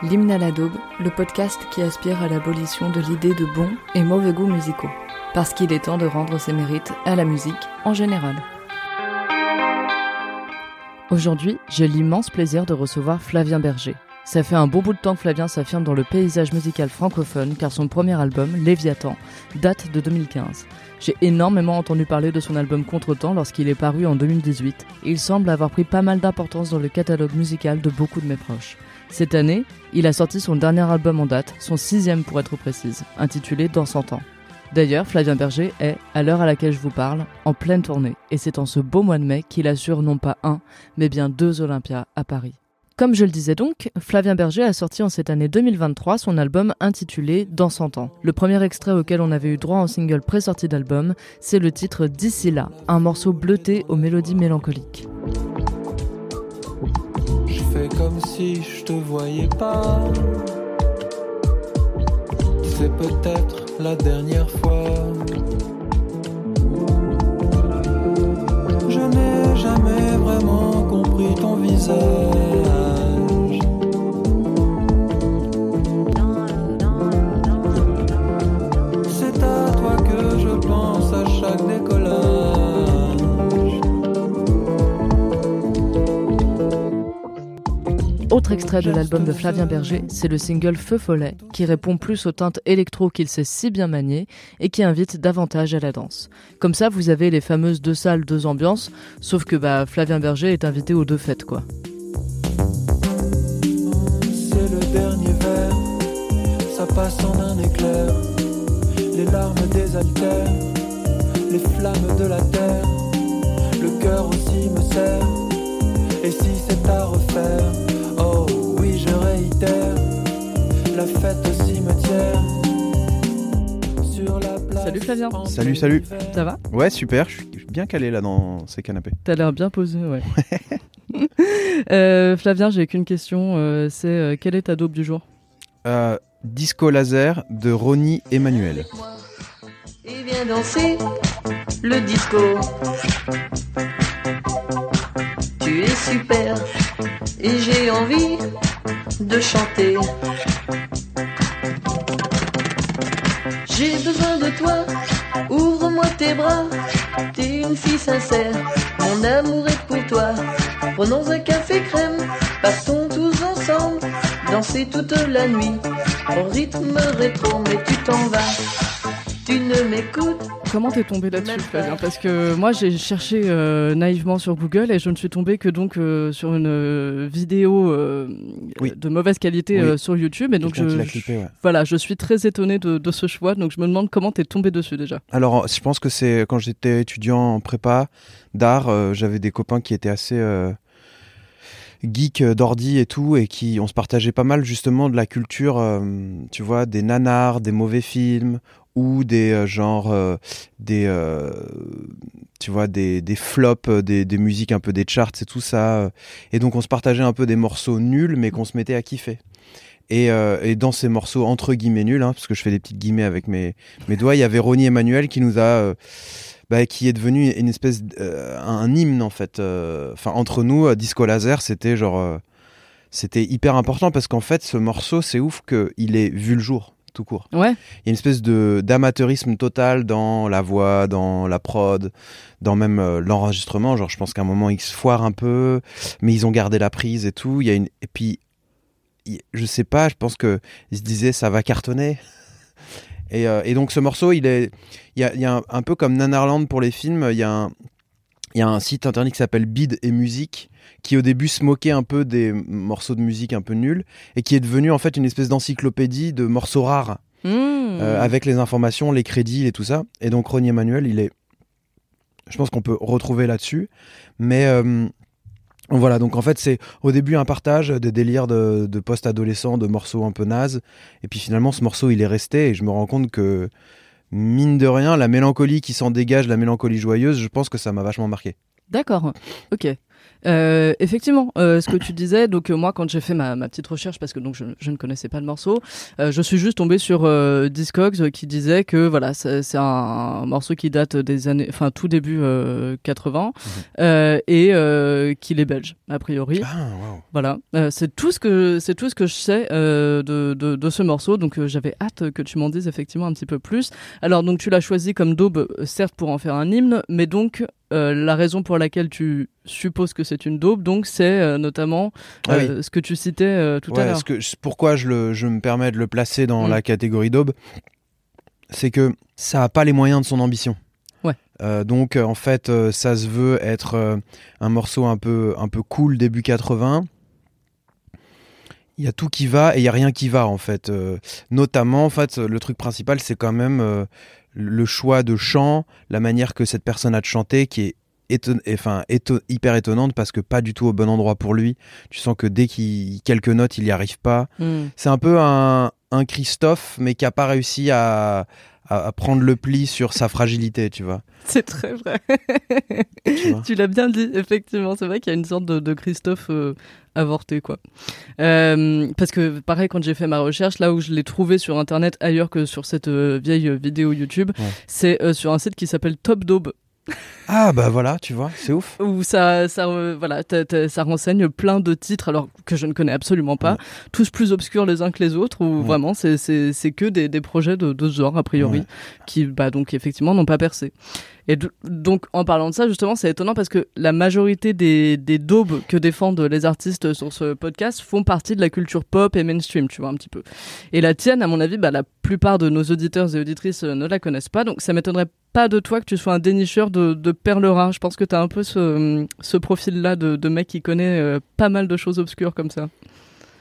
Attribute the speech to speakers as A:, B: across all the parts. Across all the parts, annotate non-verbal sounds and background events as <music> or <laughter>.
A: L'hymne à la daube, le podcast qui aspire à l'abolition de l'idée de bons et mauvais goûts musicaux. Parce qu'il est temps de rendre ses mérites à la musique en général. Aujourd'hui, j'ai l'immense plaisir de recevoir Flavien Berger. Ça fait un bon bout de temps que Flavien s'affirme dans le paysage musical francophone car son premier album, Léviathan, date de 2015. J'ai énormément entendu parler de son album Contretemps lorsqu'il est paru en 2018 et il semble avoir pris pas mal d'importance dans le catalogue musical de beaucoup de mes proches. Cette année, il a sorti son dernier album en date, son sixième pour être précise, intitulé Dans 100 ans. D'ailleurs, Flavien Berger est, à l'heure à laquelle je vous parle, en pleine tournée, et c'est en ce beau mois de mai qu'il assure non pas un, mais bien deux Olympias à Paris. Comme je le disais donc, Flavien Berger a sorti en cette année 2023 son album intitulé Dans 100 ans. Le premier extrait auquel on avait eu droit en single pré-sortie d'album, c'est le titre D'ici là, un morceau bleuté aux mélodies mélancoliques.
B: Comme si je te voyais pas. C'est peut-être la dernière fois. Je n'ai jamais vraiment compris ton visage.
A: Autre extrait de l'album de Flavien Berger, c'est le single Feu Follet, qui répond plus aux teintes électro qu'il sait si bien manier et qui invite davantage à la danse. Comme ça, vous avez les fameuses deux salles, deux ambiances, sauf que bah, Flavien Berger est invité aux deux fêtes, quoi.
B: C'est le dernier verre, ça passe en un éclair. Les larmes désaltèrent, les flammes de la terre. Le cœur aussi me serre. Et si c'est à refaire, La fête au cimetière. Sur la place
A: Salut Flavien.
B: en
C: Salut, salut.
A: Ça va?
C: Ouais, super, je suis je suis bien calé là dans ces canapés.
A: T'as l'air bien posé, ouais. <laughs> <laughs> Euh, Flavien, j'ai qu'une question, euh, c'est euh, quelle est ta daube du jour?
C: Euh, Disco laser de Ronnie Emmanuel.
D: Et viens danser le disco. Tu es super et j'ai envie de chanter. J'ai besoin de toi, ouvre-moi tes bras. T'es une fille sincère, mon amour est pour toi. Prenons un café crème, partons tous ensemble, danser toute la nuit. Au rythme rétro, mais tu t'en vas, tu ne m'écoutes
A: Comment t'es tombé là-dessus, Flavien? Parce que moi, j'ai cherché euh, naïvement sur Google et je ne suis tombé que donc euh, sur une euh, vidéo euh,
C: Oui.
A: de mauvaise qualité
C: Oui.
A: euh, sur YouTube. Et donc, je,
C: clippé, ouais.
A: voilà, je suis très étonné de, de ce choix. Donc, je me demande comment t'es tombé dessus déjà.
C: Alors, je pense que c'est quand j'étais étudiant en prépa d'art, euh, j'avais des copains qui étaient assez euh, geeks d'ordi et tout, et qui on se partageait pas mal justement de la culture, euh, tu vois, des nanars, des mauvais films ou des euh, genre euh, des euh, tu vois des, des flops des, des musiques un peu des charts et tout ça et donc on se partageait un peu des morceaux nuls mais qu'on se mettait à kiffer. Et, et dans ces morceaux entre guillemets nuls hein, parce que je fais des petites guillemets avec mes, mes doigts il y avait Ronnie Emmanuel qui nous a bah, qui est devenu une espèce un hymne en fait enfin entre nous Disco Laser c'était genre c'était hyper important parce qu'en fait ce morceau c'est ouf que il est vu le jour tout court
A: Ouais.
C: il y a une espèce de d'amateurisme total dans la voix, dans la prod, dans même euh, l'enregistrement. Genre, je pense qu'à un moment ils se foirent un peu, mais ils ont gardé la prise et tout. Il y a une et puis il- je sais pas, je pense que ils se disaient ça va cartonner. <laughs> Et, euh, et donc ce morceau, il est, il y a, il y a un, un peu comme Nanarland pour les films. Il y a un, il y a un site internet qui s'appelle Bid et Musique qui au début se moquait un peu des morceaux de musique un peu nuls et qui est devenu en fait une espèce d'encyclopédie de morceaux rares
A: Mmh.
C: euh, avec les informations, les crédits et tout ça. Et donc Ronnie Emmanuel, il est, je pense qu'on peut retrouver là-dessus, mais euh, voilà, donc en fait, c'est au début un partage des délires de, de post-adolescents, de morceaux un peu nazes. Et puis finalement, ce morceau, il est resté. Et je me rends compte que, mine de rien, la mélancolie qui s'en dégage, la mélancolie joyeuse, je pense que ça m'a vachement marqué.
A: D'accord, ok. Euh, effectivement, euh, ce que tu disais, donc euh, moi quand j'ai fait ma, ma petite recherche, parce que donc je, je ne connaissais pas le morceau, euh, je suis juste tombé sur euh, Discogs qui disait que voilà, c'est c'est un, morceau qui date des années, enfin tout début euh, 80 euh, et euh, qu'il est belge a priori.
C: Ah.
A: Voilà, Euh, c'est tout ce que c'est tout ce que je sais euh, de, de, de ce morceau. Donc j'avais hâte que tu m'en dises effectivement un petit peu plus. Alors donc tu l'as choisi comme daube, certes pour en faire un hymne, mais donc euh, la raison pour laquelle tu supposes que c'est une daube, donc c'est euh, notamment
C: Ah oui.
A: euh, ce que tu citais tout à l'heure.
C: pourquoi je, le, je me permets de le placer dans
A: Mm.
C: la catégorie d'aube, c'est que ça a pas les moyens de son ambition.
A: Ouais.
C: Donc en fait, ça se veut être un morceau un peu, un peu cool début 80. Il y a tout qui va et il y a rien qui va en fait. Notamment, en fait, le truc principal, c'est quand même le choix de chant, la manière que cette personne a de chanter, qui est éton- enfin, hyper étonnante parce que pas du tout au bon endroit pour lui. Tu sens que dès qu'il quelques notes, il y arrive pas.
A: Hmm.
C: C'est un peu un, un Christophe, mais qui a pas réussi à, à, à prendre le pli sur sa fragilité, tu vois.
A: C'est très vrai.
C: Tu
A: l'as bien dit, effectivement. C'est vrai qu'il y a une sorte de, de Christophe euh, avorté, quoi. Euh, parce que, pareil, quand j'ai fait ma recherche, là où je l'ai trouvé sur Internet ailleurs que sur cette euh, vieille vidéo YouTube,
C: Ouais.
A: c'est sur un site qui s'appelle Top Daube,
C: Ah bah voilà, tu vois, c'est ouf.
A: où ça, ça, euh, voilà, ça renseigne plein de titres, alors que je ne connais absolument pas,
C: Ouais.
A: tous plus obscurs les uns que les autres,
C: Ouais.
A: vraiment c'est- que des, des projets de, de ce genre, a priori,
C: Ouais.
A: qui, bah, donc, effectivement, n'ont pas percé. Et donc, en parlant de ça, justement, c'est étonnant parce que la majorité des, des daubes que défendent les artistes sur ce podcast font partie de la culture pop et mainstream, tu vois, un petit peu. Et la tienne, à mon avis, bah, la plupart de nos auditeurs et auditrices euh, ne la connaissent pas, donc ça m'étonnerait pas de toi que tu sois un dénicheur de, de perles rares. Je pense que tu as un peu ce, ce profil-là de, de mec qui connaît euh, pas mal de choses obscures comme ça.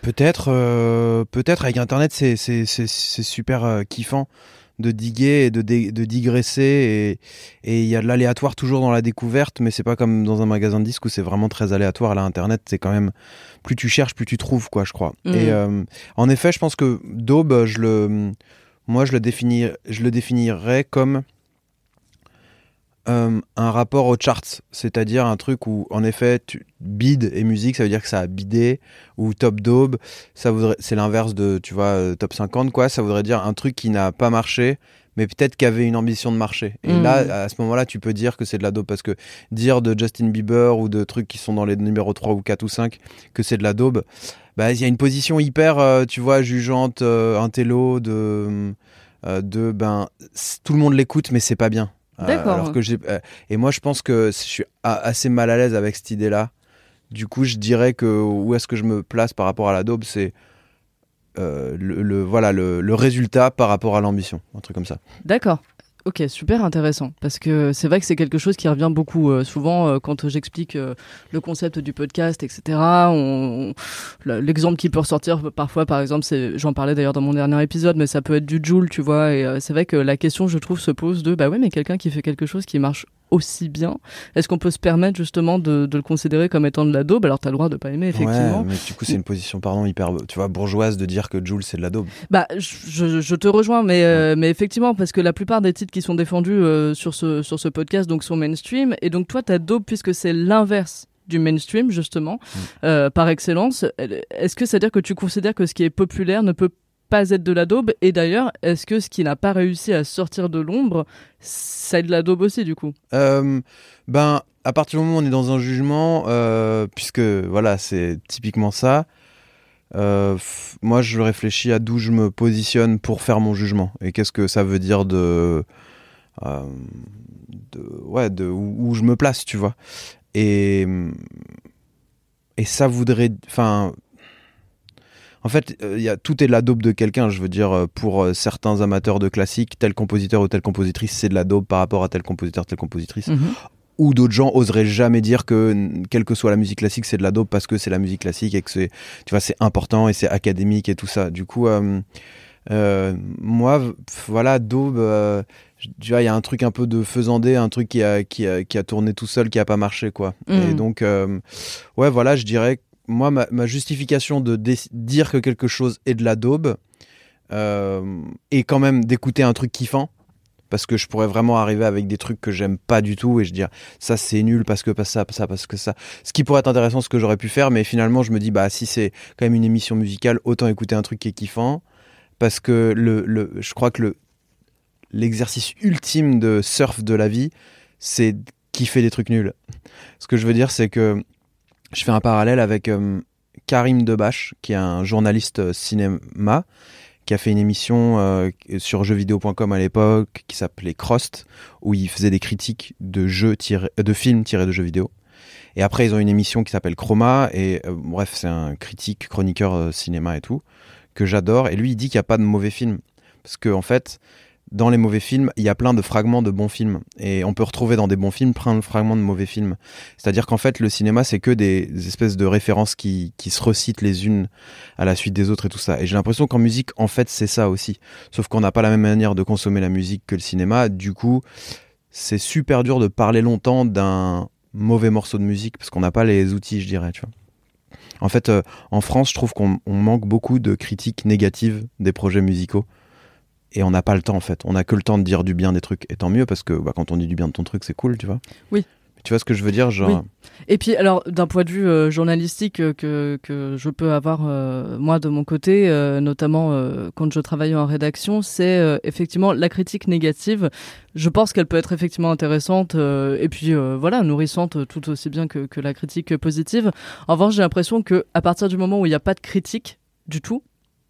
C: Peut-être, euh, peut-être avec Internet, c'est c'est c'est c'est super euh, kiffant de diguer et de, dé- de digresser et il y a de l'aléatoire toujours dans la découverte, mais c'est pas comme dans un magasin de disques où c'est vraiment très aléatoire. Là, Internet, c'est quand même plus tu cherches, plus tu trouves, quoi, je crois.
A: Mhm.
C: Et en effet, je pense que Daube, je le, moi, je le définis, je le définirais comme euh, un rapport aux charts, c'est-à-dire un truc où, en effet, tu, bid et musique, ça veut dire que ça a bidé, ou top daube, ça voudrait, c'est l'inverse de, tu vois, euh, top 50, quoi, ça voudrait dire un truc qui n'a pas marché, mais peut-être qu'il avait une ambition de marcher. Et
A: Mm.
C: là, à ce moment-là, tu peux dire que c'est de la daube, parce que dire de Justin Bieber ou de trucs qui sont dans les numéros 3 ou 4 ou 5 que c'est de la daube, bah, il y a une position hyper, euh, tu vois, jugeante, euh, intello, de, de, ben, tout le monde l'écoute, mais c'est pas bien.
A: D'accord.
C: alors que j'ai, euh, et moi, je pense que je suis assez mal à l'aise avec cette idée-là. Du coup, je dirais que où est-ce que je me place par rapport à la daube, c'est euh, le, le- voilà le, le résultat par rapport à l'ambition, un truc comme ça.
A: D'accord. Ok, super intéressant. Parce que c'est vrai que c'est quelque chose qui revient beaucoup euh, souvent euh, quand j'explique euh, le concept du podcast, etc. L'exemple qui peut ressortir parfois, par exemple, c'est, j'en parlais d'ailleurs dans mon dernier épisode, mais ça peut être du Joule, tu vois. Et c'est vrai que la question, je trouve, se pose de, bah ouais, mais quelqu'un qui fait quelque chose qui marche aussi bien, est-ce qu'on peut se permettre justement de, de le considérer comme étant de la daube? Alors t'as le droit de pas aimer, effectivement.
C: Ouais, mais du coup, c'est une position pardon hyper, tu vois, bourgeoise de dire que Jules c'est de la daube.
A: Bah, je, je te rejoins, mais, euh, mais effectivement, parce que la plupart des titres qui sont défendus euh, sur, ce, sur ce podcast donc, sont mainstream, et donc toi, t'as dope puisque c'est l'inverse du mainstream, justement, euh, par excellence. Est-ce que ça veut dire que tu considères que ce qui est populaire ne peut pas être de la daube Et d'ailleurs, est-ce que ce qui n'a pas réussi à sortir de l'ombre, c'est de la daube aussi, du coup?
C: Euh, ben, à partir du moment où on est dans un jugement, euh, puisque voilà, c'est typiquement ça. euh, moi, je réfléchis à d'où je me positionne pour faire mon jugement et qu'est-ce que ça veut dire de, de ouais, de où, où je me place, tu vois? Et et ça voudrait, enfin. En fait, euh, il y a, tout est de la dope de quelqu'un. Je veux dire, euh, pour euh, certains amateurs de classique, tel compositeur ou telle compositrice, c'est de la dope par rapport à tel compositeur, telle compositrice.
A: Mhm.
C: ou d'autres gens oseraient jamais dire que quelle que soit la musique classique c'est de la dope parce que c'est la musique classique et que c'est tu vois c'est important et c'est académique et tout ça du coup euh, euh, moi voilà daube euh, tu vois il y a un truc un peu de faisandé un truc qui a qui a, qui a tourné tout seul qui a pas marché quoi et
A: Mhm.
C: donc ouais voilà je dirais que moi ma, justification de dire que quelque chose est de la daube euh, et quand même d'écouter un truc kiffant parce que je pourrais vraiment arriver avec des trucs que j'aime pas du tout et je dire ça c'est nul parce que pas ça, pas ça, parce que ça. Ce qui pourrait être intéressant, ce que j'aurais pu faire, mais finalement je me dis bah si c'est quand même une émission musicale, autant écouter un truc qui est kiffant parce que le, le je crois que le l'exercice ultime de surf de la vie, c'est kiffer des trucs nuls. Ce que je veux dire, c'est que je fais un parallèle avec euh, Karim Debache, qui est un journaliste euh, cinéma, qui a fait une émission euh, sur jeuxvideo.com à l'époque, qui s'appelait Crost, où il faisait des critiques de jeux de films tirés de jeux vidéo. Et après, ils ont une émission qui s'appelle Chroma, et bref, c'est un critique, chroniqueur cinéma et tout, que j'adore. Et lui, il dit qu'il n'y a pas de mauvais films. Parce que, en fait, dans les mauvais films, il y a plein de fragments de bons films. Et on peut retrouver dans des bons films plein de fragments de mauvais films. C'est-à-dire qu'en fait, le cinéma, c'est que des, espèces de références qui, se recitent les unes à la suite des autres et tout ça. Et j'ai l'impression qu'en musique, en fait, c'est ça aussi. Sauf qu'on n'a pas la même manière de consommer la musique que le cinéma. Du coup, c'est super dur de parler longtemps d'un mauvais morceau de musique parce qu'on n'a pas les outils, je dirais. En fait, euh, en France, je trouve qu'on on manque beaucoup de critiques négatives des projets musicaux. Et on n'a pas le temps, en fait. On n'a que le temps de dire du bien des trucs. Et tant mieux, parce que bah, quand on dit du bien de ton truc, c'est cool, tu vois.
A: Oui.
C: Tu vois ce que je veux dire genre...
A: Oui. Et puis, alors, d'un point de vue euh, journalistique euh, que, que je peux avoir, euh, moi, de mon côté, notamment quand je travaille en rédaction, c'est effectivement la critique négative. Je pense qu'elle peut être effectivement intéressante et puis, voilà, nourrissante tout aussi bien que, que la critique positive. En revanche, j'ai l'impression que à partir du moment où il n'y a pas de critique du tout,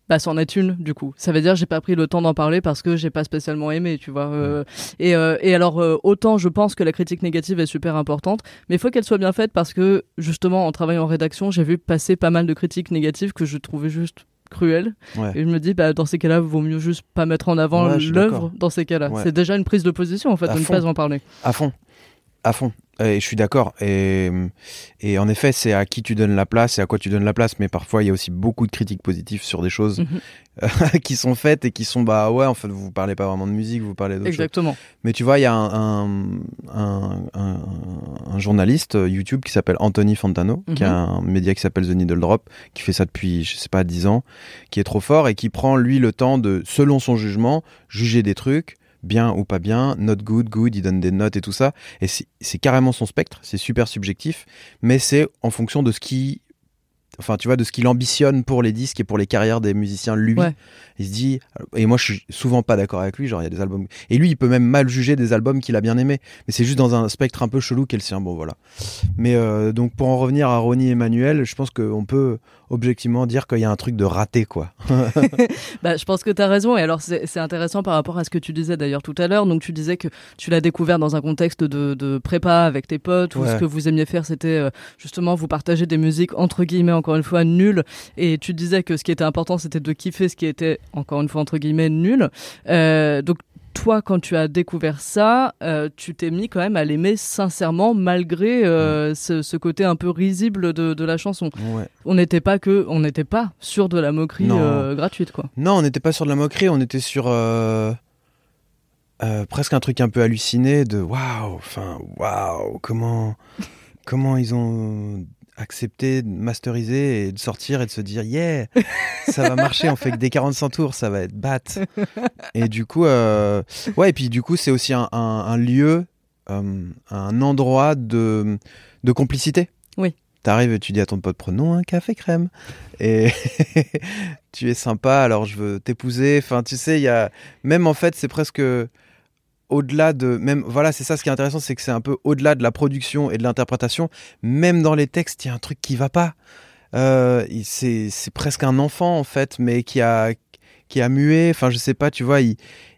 A: bah c'en est une du coup. Ça veut dire j'ai pas pris le temps d'en parler parce que j'ai pas spécialement aimé, tu vois. Euh, et, euh, et alors euh, autant je pense que la critique négative est super importante, mais il faut qu'elle soit bien faite parce que justement en travaillant en rédaction, j'ai vu passer pas mal de critiques négatives que je trouvais juste cruelles.
C: Ouais.
A: Et je me dis bah dans ces cas-là, vaut mieux juste pas mettre en avant
C: Ouais,
A: l'œuvre dans ces cas-là.
C: Ouais.
A: C'est déjà une prise de position en fait
C: À
A: de ne
C: fond.
A: pas en parler.
C: À fond. À fond. Et je suis d'accord. Et, et en effet, c'est à qui tu donnes la place et à quoi tu donnes la place. Mais parfois, il y a aussi beaucoup de critiques positives sur des choses
A: Mhm. <laughs>
C: qui sont faites et qui sont, bah ouais, en fait, vous parlez pas vraiment de musique, vous parlez d'autre chose.
A: Exactement.
C: Mais tu vois, il y a un, un, un, un- un journaliste euh, YouTube qui s'appelle Anthony Fantano, qui a un média qui s'appelle The Needle Drop, qui fait ça depuis, je sais pas, 10 ans, qui est trop fort et qui prend, lui, le temps de, selon son jugement, juger des trucs, bien ou pas bien, not good, good, il donne des notes et tout ça. Et c'est carrément son spectre, c'est super subjectif, mais c'est en fonction de ce qui. Enfin, tu vois, de ce qu'il ambitionne pour les disques et pour les carrières des musiciens, lui.
A: Ouais.
C: Il se dit. Et moi, je suis souvent pas d'accord avec lui. Genre, il y a des albums. Et lui, il peut même mal juger des albums qu'il a bien aimés. Mais c'est juste dans un spectre un peu chelou qu'elle le sien. Bon, voilà. Mais euh, donc, pour en revenir à Ronnie Emmanuel, je pense qu'on peut objectivement dire qu'il y a un truc de raté, quoi. <laughs> <laughs>
A: Bah, je pense que tu as raison. Et alors, c'est intéressant par rapport à ce que tu disais d'ailleurs tout à l'heure. Donc, tu disais que tu l'as découvert dans un contexte de, de prépa avec tes potes, où
C: Ouais.
A: ce que vous aimiez faire, c'était euh, justement vous partager des musiques entre guillemets, encore une fois, nulles. Et tu disais que ce qui était important, c'était de kiffer ce qui était, encore une fois, entre guillemets, nul. Euh, donc, toi, quand tu as découvert ça, euh, tu t'es mis quand même à l'aimer sincèrement, malgré euh, ce, ce côté un peu risible de, de la chanson.
C: Ouais.
A: On n'était pas que, on n'était pas sûr de la moquerie euh, gratuite, quoi.
C: Non, on n'était pas sur de la moquerie, on était sur presque un truc un peu halluciné de waouh, enfin waouh, comment comment ils ont accepté de masteriser et de sortir et de se dire yeah, ça va marcher, on fait que des 45 tours, ça va être bat. Et du coup, euh, ouais, et puis du coup, c'est aussi un, un- un lieu, euh, un endroit de, de complicité.
A: Oui.
C: T'arrives et tu dis à ton pote, prenons un café crème. Et <laughs> tu es sympa, alors je veux t'épouser. Enfin, tu sais, il y a. Même en fait, c'est presque au-delà de. Même, voilà, c'est ça ce qui est intéressant, c'est que c'est un peu au-delà de la production et de l'interprétation. Même dans les textes, il y a un truc qui va pas. Euh, c'est presque un enfant, en fait, mais qui a qui est amué. Enfin, je sais pas, tu vois,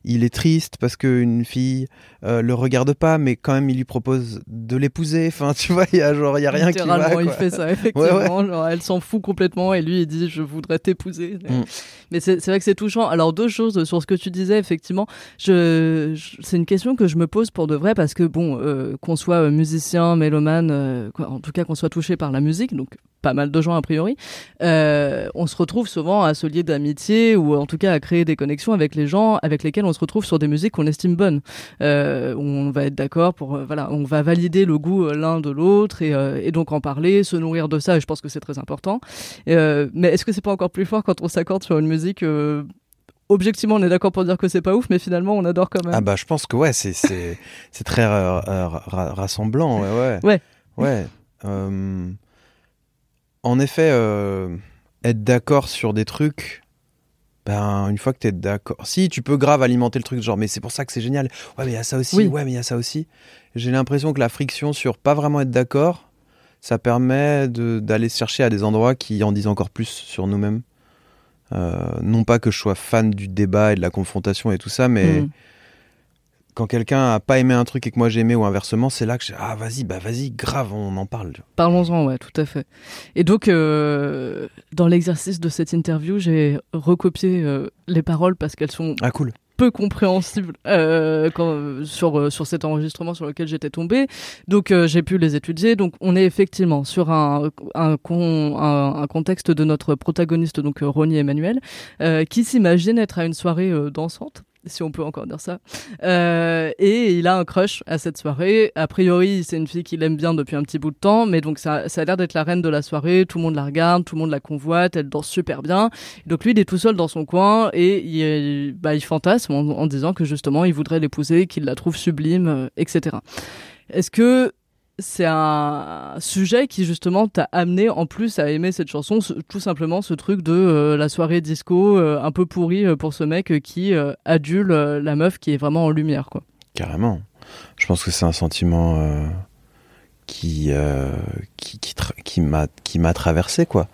C: il est triste parce qu'une fille euh, le regarde pas, mais quand même il lui propose de l'épouser. Enfin, tu vois, il y a genre, il y a rien qui va.
A: Littéralement, il
C: quoi.
A: fait ça, effectivement. Genre, elle s'en fout complètement et lui, il dit Je voudrais t'épouser.
C: Mm.
A: Mais c'est vrai que c'est touchant. Alors, deux choses sur ce que tu disais, effectivement. Je, je- c'est une question que je me pose pour de vrai parce que, bon, euh, qu'on soit euh, musicien, mélomane, euh, quoi, en tout cas qu'on soit touché par la musique, donc pas mal de gens a priori, on se retrouve souvent à se lier d'amitié ou en tout cas à créer des connexions avec les gens avec lesquels on se retrouve sur des musiques qu'on estime bonnes. Euh, on va être d'accord pour euh, voilà, on va valider le goût euh, l'un de l'autre et, et donc en parler, se nourrir de ça. Et je pense que c'est très important. Mais est-ce que c'est pas encore plus fort quand on s'accorde sur une musique Objectivement, on est d'accord pour dire que c'est pas ouf, mais finalement, on adore quand même.
C: Ah bah je pense que ouais, c'est c'est <laughs> c'est très ra- rassemblant, ouais ouais. <laughs>
A: Ouais.
C: Ouais. Euh, en effet, euh, être d'accord sur des trucs, ben une fois que t'es d'accord, si tu peux grave alimenter le truc genre mais c'est pour ça que c'est génial. Ouais mais il y a ça aussi.
A: Oui.
C: Ouais mais il y a ça aussi. J'ai l'impression que la friction sur pas vraiment être d'accord, ça permet de- d'aller chercher à des endroits qui en disent encore plus sur nous-mêmes. Euh, non pas que je sois fan du débat et de la confrontation et tout ça, mais
A: Mm.
C: Quand quelqu'un a pas aimé un truc et que moi j'ai aimé ou inversement, c'est là que je ah vas-y, bah vas-y, grave, on en parle.
A: Parlons-en, ouais, tout à fait. Et donc, euh, dans l'exercice de cette interview, j'ai recopié euh, les paroles parce qu'elles sont
C: Ah cool.
A: peu compréhensibles euh, quand, sur, euh, sur cet enregistrement sur lequel j'étais tombée. Donc, euh, j'ai pu les étudier. Donc, on est effectivement sur un, un, con- un, un contexte de notre protagoniste, donc Ronnie Emmanuel, euh, qui s'imagine être à une soirée dansante. Si on peut encore dire ça. Euh, et il a un crush à cette soirée. A priori, c'est une fille qu'il aime bien depuis un petit bout de temps, mais donc ça, ça a l'air d'être la reine de la soirée. Tout le monde la regarde, tout le monde la convoite, elle danse super bien. Donc lui, il est tout seul dans son coin et il, bah, il fantasme en, disant que justement, il voudrait l'épouser, qu'il la trouve sublime, euh, etc. Est-ce que c'est un sujet qui justement t'a amené en plus à aimer cette chanson, tout simplement ce truc de euh, la soirée disco euh, un peu pourrie euh, pour ce mec qui adule la meuf qui est vraiment en lumière quoi.
C: Carrément. Je pense que c'est un sentiment qui, qui, qui, m'a qui m'a traversé, quoi.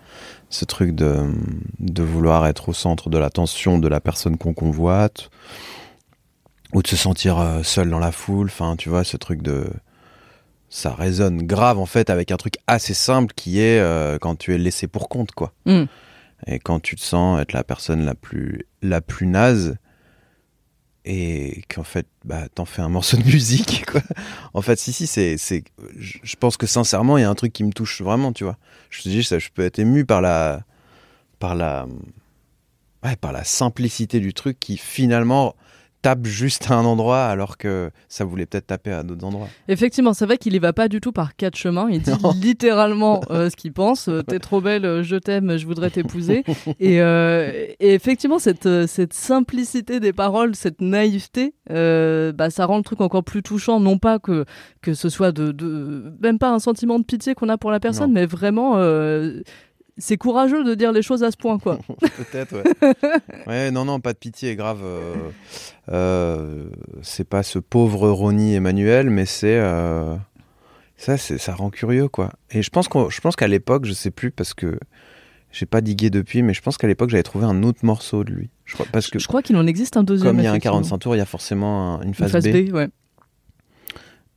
C: Ce truc de, de vouloir être au centre de l'attention de la personne qu'on convoite, ou de se sentir seul dans la foule. Enfin, tu vois, ce truc de. Ça résonne grave, en fait, avec un truc assez simple qui est euh, quand tu es laissé pour compte, quoi.
A: Mm.
C: Et quand tu te sens être la personne la plus, la plus naze, et qu'en fait, bah, t'en fais un <laughs> morceau de musique, quoi. En fait, si, si, c'est, c'est, je pense que sincèrement, il y a un truc qui me touche vraiment, tu vois. Je te dis, ça, je peux être ému par la, par la, ouais, par la simplicité du truc qui finalement tape juste à un endroit alors que ça voulait peut-être taper à d'autres endroits.
A: Effectivement, c'est vrai qu'il y va pas du tout par quatre chemins. Il dit <laughs>
C: Non.
A: littéralement euh, ce qu'il pense. Euh, T'es trop belle, euh, je t'aime, je voudrais t'épouser. <laughs> et, euh, et effectivement, cette, cette simplicité des paroles, cette naïveté, bah, ça rend le truc encore plus touchant. Non pas que, que ce soit de, de même pas un sentiment de pitié qu'on a pour la personne,
C: Non.
A: mais vraiment. C'est courageux de dire les choses à ce point, quoi. <laughs>
C: Peut-être, ouais. <laughs> ouais, non, non, pas de pitié, grave. euh, euh, c'est pas ce pauvre Ronnie Emmanuel, mais c'est. euh, ça, ça rend curieux, quoi. Et je pense, qu'à l'époque, je sais plus parce que j'ai pas digué depuis, mais je pense qu'à l'époque, j'avais trouvé un autre morceau de lui. Je crois, parce que
A: Je crois qu'il en existe un deuxième.
C: comme il y a un
A: effectivement.
C: 45 tours, il y a forcément un- une
A: Une
C: phase,
A: phase
C: B.
A: B, ouais.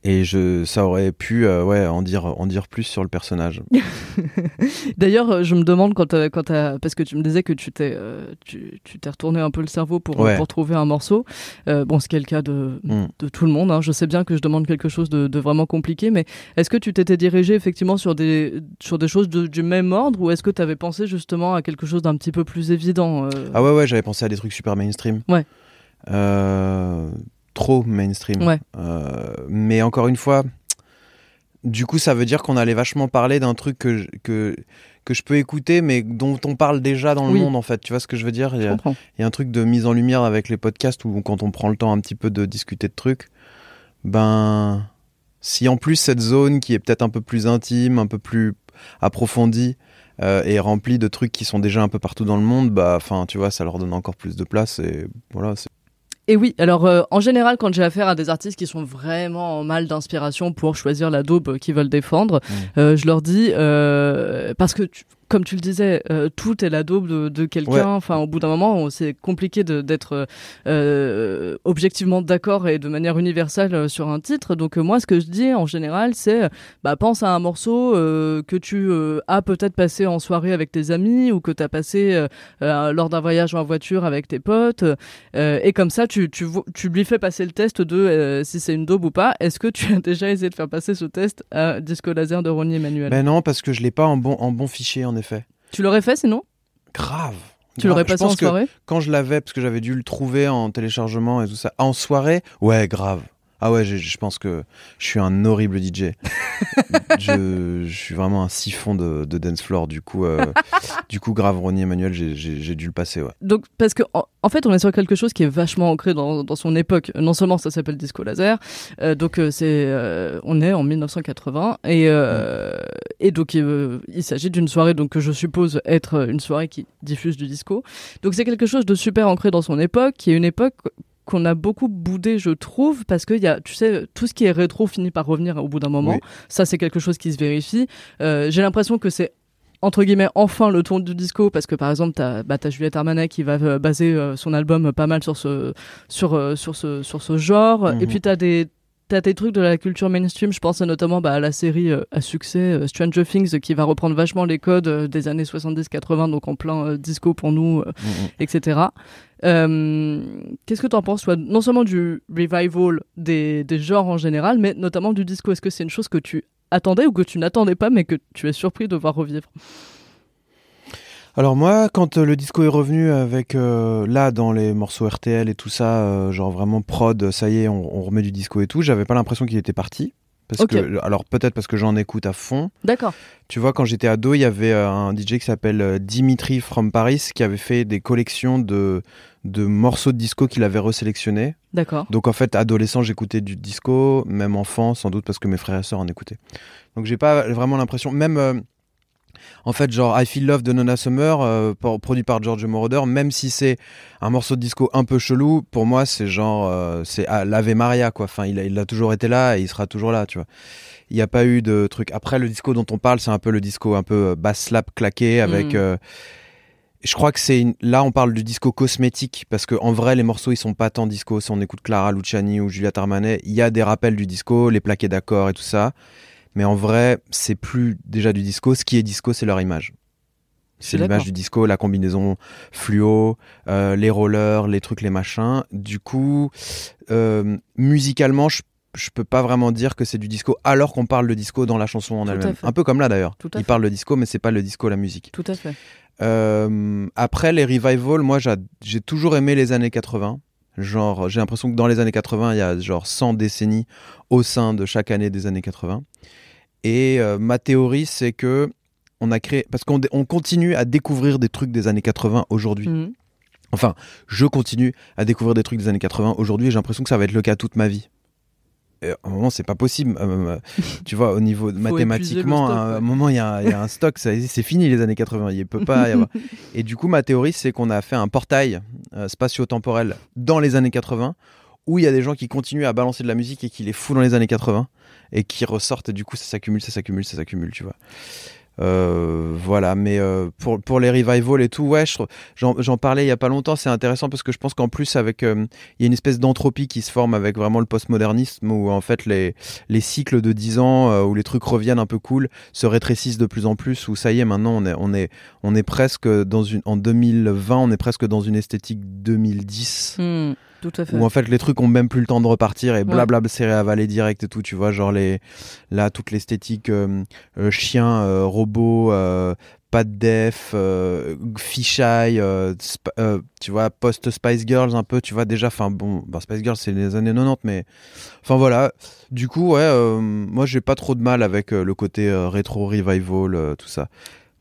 C: Et je, ça aurait pu euh, ouais, en, dire, en dire plus sur le personnage. <laughs>
A: D'ailleurs, euh, je me demande quand, t'as- quand parce que tu me disais que tu t'es, euh, tu, tu t'es retourné un peu le cerveau pour,
C: Ouais.
A: pour trouver un morceau. Euh, bon, ce qui est le cas de,
C: Mm.
A: de tout le monde. hein. Je sais bien que je demande quelque chose de, de vraiment compliqué, mais est-ce que tu t'étais dirigé effectivement sur des, sur des choses de- du même ordre ou est-ce que tu avais pensé justement à quelque chose d'un petit peu plus évident euh,
C: Ah ouais, ouais, j'avais pensé à des trucs super mainstream.
A: Ouais.
C: Euh, trop mainstream.
A: Ouais.
C: Euh, mais encore une fois, du coup, ça veut dire qu'on allait vachement parler d'un truc que je, que, que je peux écouter, mais dont on parle déjà dans le
A: Oui.
C: monde, en fait. Tu vois ce que je veux dire? Il y, a,
A: comprends.
C: il y a un truc de mise en lumière avec les podcasts où quand on prend le temps un petit peu de discuter de trucs, ben, si en plus cette zone qui est peut-être un peu plus intime, un peu plus approfondie, euh, est remplie de trucs qui sont déjà un peu partout dans le monde, bah, enfin, tu vois, ça leur donne encore plus de place et voilà. c'est-
A: Et oui, alors euh, en général, quand j'ai affaire à des artistes qui sont vraiment en mal d'inspiration pour choisir la daube qu'ils veulent défendre,
C: Mm.
A: euh, je leur dis, euh, parce que tu- comme tu le disais, euh, tout est la daube de, de quelqu'un.
C: Ouais.
A: Enfin, au bout d'un moment, c'est compliqué d'être euh, objectivement d'accord et de manière universelle euh, sur un titre. Donc euh, moi, ce que je dis en général, c'est, euh, bah, pense à un morceau euh, que tu euh, as peut-être passé en soirée avec tes amis ou que tu as passé euh, euh, lors d'un voyage en voiture avec tes potes. Euh, et comme ça, tu, tu, vo- tu lui fais passer le test de euh, si c'est une daube ou pas. Est-ce que tu <laughs> as déjà essayé de faire passer ce test à Disco Laser de Ronnie Emmanuel?
C: Ben non, parce que je l'ai pas en bon, en bon fichier, en effet.
A: Tu l'aurais fait sinon?
C: Grave.
A: Tu l'aurais passé en soirée?
C: quand je l'avais, parce que j'avais dû le trouver en téléchargement et tout ça, en soirée, ouais, grave. Ah ouais, je, je pense que je suis un horrible DJ. <laughs> je, je suis vraiment un siphon de, de dance floor. Du coup, euh, du coup, grave, Ronnie Emmanuel, j'ai- dû le passer. Ouais.
A: Donc, parce que en, en fait, on est sur quelque chose qui est vachement ancré dans, dans son époque. Non seulement ça s'appelle disco laser, euh, donc euh, c'est, euh, on est en 1980 et et donc il s'agit d'une soirée donc que je suppose être une soirée qui diffuse du disco. Donc c'est quelque chose de super ancré dans son époque, qui est une époque qu'on a beaucoup boudé, je trouve, parce que y a, tu sais, tout ce qui est rétro finit par revenir au bout d'un moment.
C: Oui.
A: Ça, c'est quelque chose qui se vérifie. Euh, J'ai l'impression que c'est entre guillemets enfin le tour du disco parce que par exemple t'as bah, t'as Juliette Armanet qui va euh, baser euh, son album euh, pas mal sur ce sur sur ce sur ce genre
C: Mhm.
A: et puis t'as des T'as des trucs de la culture mainstream, je pense notamment bah, à la série euh, à succès euh, Stranger Things qui va reprendre vachement les codes euh, des années 70-80, donc en plein disco pour nous,
C: Mm, mm.
A: etc. Qu'est-ce que tu en penses, toi, non seulement du revival des, des genres en général, mais notamment du disco? Est-ce que c'est une chose que tu attendais ou que tu n'attendais pas, mais que tu es surpris de voir revivre?
C: Alors moi, quand euh, le disco est revenu avec euh, là dans les morceaux RTL et tout ça, euh, genre vraiment prod, ça y est, on, on remet du disco et tout, j'avais pas l'impression qu'il était parti. Parce que, alors peut-être parce que j'en écoute à fond.
A: D'accord.
C: Tu vois, quand j'étais ado, il y avait un DJ qui s'appelle Dimitri from Paris qui avait fait des collections de, de morceaux de disco qu'il avait resélectionnés.
A: D'accord.
C: Donc en fait, adolescent, j'écoutais du disco, même enfant, sans doute parce que mes frères et sœurs en écoutaient. Donc j'ai pas vraiment l'impression, même en fait, genre I Feel Love de Nona Summer, euh, produit par George Moroder, même si c'est un morceau de disco un peu chelou, pour moi c'est genre euh, c'est ah, l'Ave Maria quoi. Enfin, il a, il a toujours été là et il sera toujours là, tu vois. Il n'y a pas eu de truc. Après, le disco dont on parle, c'est un peu le disco un peu euh, bass slap claqué avec.
A: Mm.
C: euh, je crois que c'est une- là on parle du disco cosmétique parce que en vrai les morceaux ils sont pas tant disco. Si on écoute Clara Luciani ou Juliette Armanet, il y a des rappels du disco, les plaqués d'accords et tout ça. Mais en vrai, c'est plus déjà du disco. Ce qui est disco, c'est leur image. C'est l'image du disco, la combinaison fluo, euh, les rollers, les trucs, les machins. Du coup, euh, musicalement, je, je peux pas vraiment dire que c'est du disco alors qu'on parle de disco dans la chanson en elle-même. Un peu comme là d'ailleurs. Ils parlent de disco, mais c'est pas le disco, la musique.
A: Tout à fait.
C: Euh, après les revivals, moi j'a- j'ai toujours aimé les années 80. Genre, j'ai l'impression que dans les années 80, il y a genre 100 décennies au sein de chaque année des années 80. Et euh, ma théorie, c'est que on a créé parce qu'on on continue à découvrir des trucs des années 80 aujourd'hui.
A: Mhm.
C: Enfin, je continue à découvrir des trucs des années 80 aujourd'hui. J'ai l'impression que ça va être le cas toute ma vie. À un moment, c'est pas possible. Euh, <laughs> tu vois, au niveau mathématiquement,
A: le
C: à un
A: ouais.
C: moment, il y, a un- il y a un stock. C'est fini les années 80. Il peut pas y avoir. <laughs> Et du coup, ma théorie, c'est qu'on a fait un portail euh, spatio-temporel dans les années 80 où il y a des gens qui continuent à balancer de la musique et qui les foutent dans les années 80 et qui ressortent. Et du coup, ça s'accumule, ça s'accumule, ça s'accumule, tu vois. Euh, voilà, mais euh, pour, pour les revivals et tout, ouais, j'en parlais il y a pas longtemps, c'est intéressant parce que je pense qu'en plus, avec euh, il y a une espèce d'entropie qui se forme avec vraiment le postmodernisme où en fait les, les cycles de 10 ans euh, où les trucs reviennent un peu cool se rétrécissent de plus en plus, où ça y est, maintenant on est, on est, on est presque dans une, en 2020, on est presque dans une esthétique 2010
A: Mhm. Tout à fait.
C: où en fait les trucs ont même plus le temps de repartir et blablabla c'est réavalé direct et tout tu vois genre les là toute l'esthétique euh, euh, chien euh, robot pas de def euh, fisheye euh, sp- euh, tu vois post Spice Girls un peu tu vois déjà enfin bon bah, Spice Girls c'est les années 90 mais enfin voilà. Du coup ouais moi j'ai pas trop de mal avec le côté rétro revival tout ça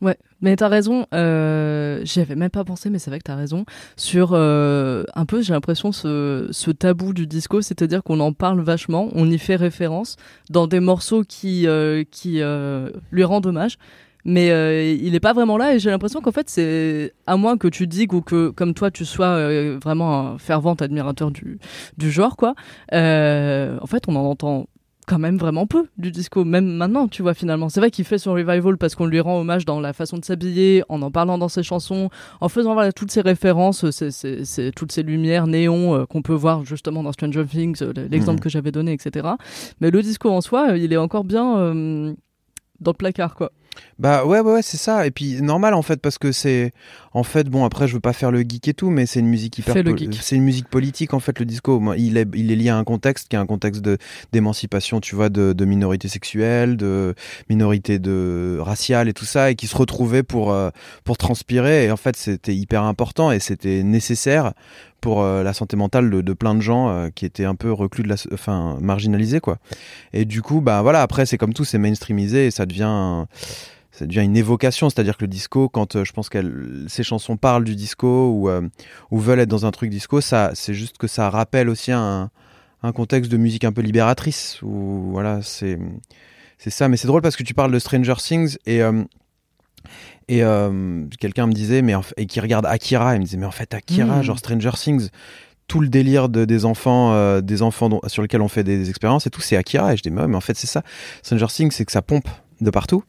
A: Ouais, mais t'as raison. Euh, J'y avais même pas pensé, mais c'est vrai que t'as raison. Sur euh, un peu, j'ai l'impression ce, ce tabou du disco, c'est-à-dire qu'on en parle vachement, on y fait référence dans des morceaux qui euh, qui euh, lui rendent hommage. Mais il est pas vraiment là et j'ai l'impression qu'en fait c'est à moins que tu digues ou que comme toi tu sois vraiment un fervent admirateur du du genre quoi. en fait on en entend quand même vraiment peu du disco, même maintenant, tu vois, finalement. C'est vrai qu'il fait son revival parce qu'on lui rend hommage dans la façon de s'habiller, en en parlant dans ses chansons, en faisant voilà, toutes ces références, c'est, toutes ces lumières néons euh, qu'on peut voir justement dans Stranger Things, euh, l'exemple
C: Mhm.
A: que j'avais donné, etc. Mais le disco en soi, euh, il est encore bien euh, dans le placard, quoi.
C: Bah ouais, ouais, ouais, c'est ça. Et puis normal en fait parce que c'est en fait bon après je veux pas faire le geek et tout, mais c'est une musique hyper.
A: Geek.
C: C'est une musique politique en fait le disco. Il est il est lié à un contexte qui est un contexte de d'émancipation, tu vois, de, de minorités sexuelles, de minorités de raciales et tout ça, et qui se retrouvaient pour euh, pour transpirer. Et en fait c'était hyper important et c'était nécessaire pour euh, la santé mentale de, de plein de gens euh, qui étaient un peu reclus de la, enfin marginalisés quoi. Et du coup bah voilà après c'est comme tout c'est mainstreamisé et ça devient ça devient une évocation, c'est-à-dire que le disco, quand euh, je pense que ces chansons parlent du disco ou, euh, ou veulent être dans un truc disco, ça, c'est juste que ça rappelle aussi un, un contexte de musique un peu libératrice. Ou voilà, c'est c'est ça. Mais c'est drôle parce que tu parles de Stranger Things et euh, et quelqu'un me disait mais et qui regarde Akira, il me disait mais en fait Akira,
A: Mm.
C: genre Stranger Things. Tout le délire de, des enfants, euh, des enfants dont- sur lesquels on fait des, expériences et tout, c'est Akira. Et je dis, mais, ouais, mais en fait, c'est ça. Stranger Things, c'est que ça pompe de partout.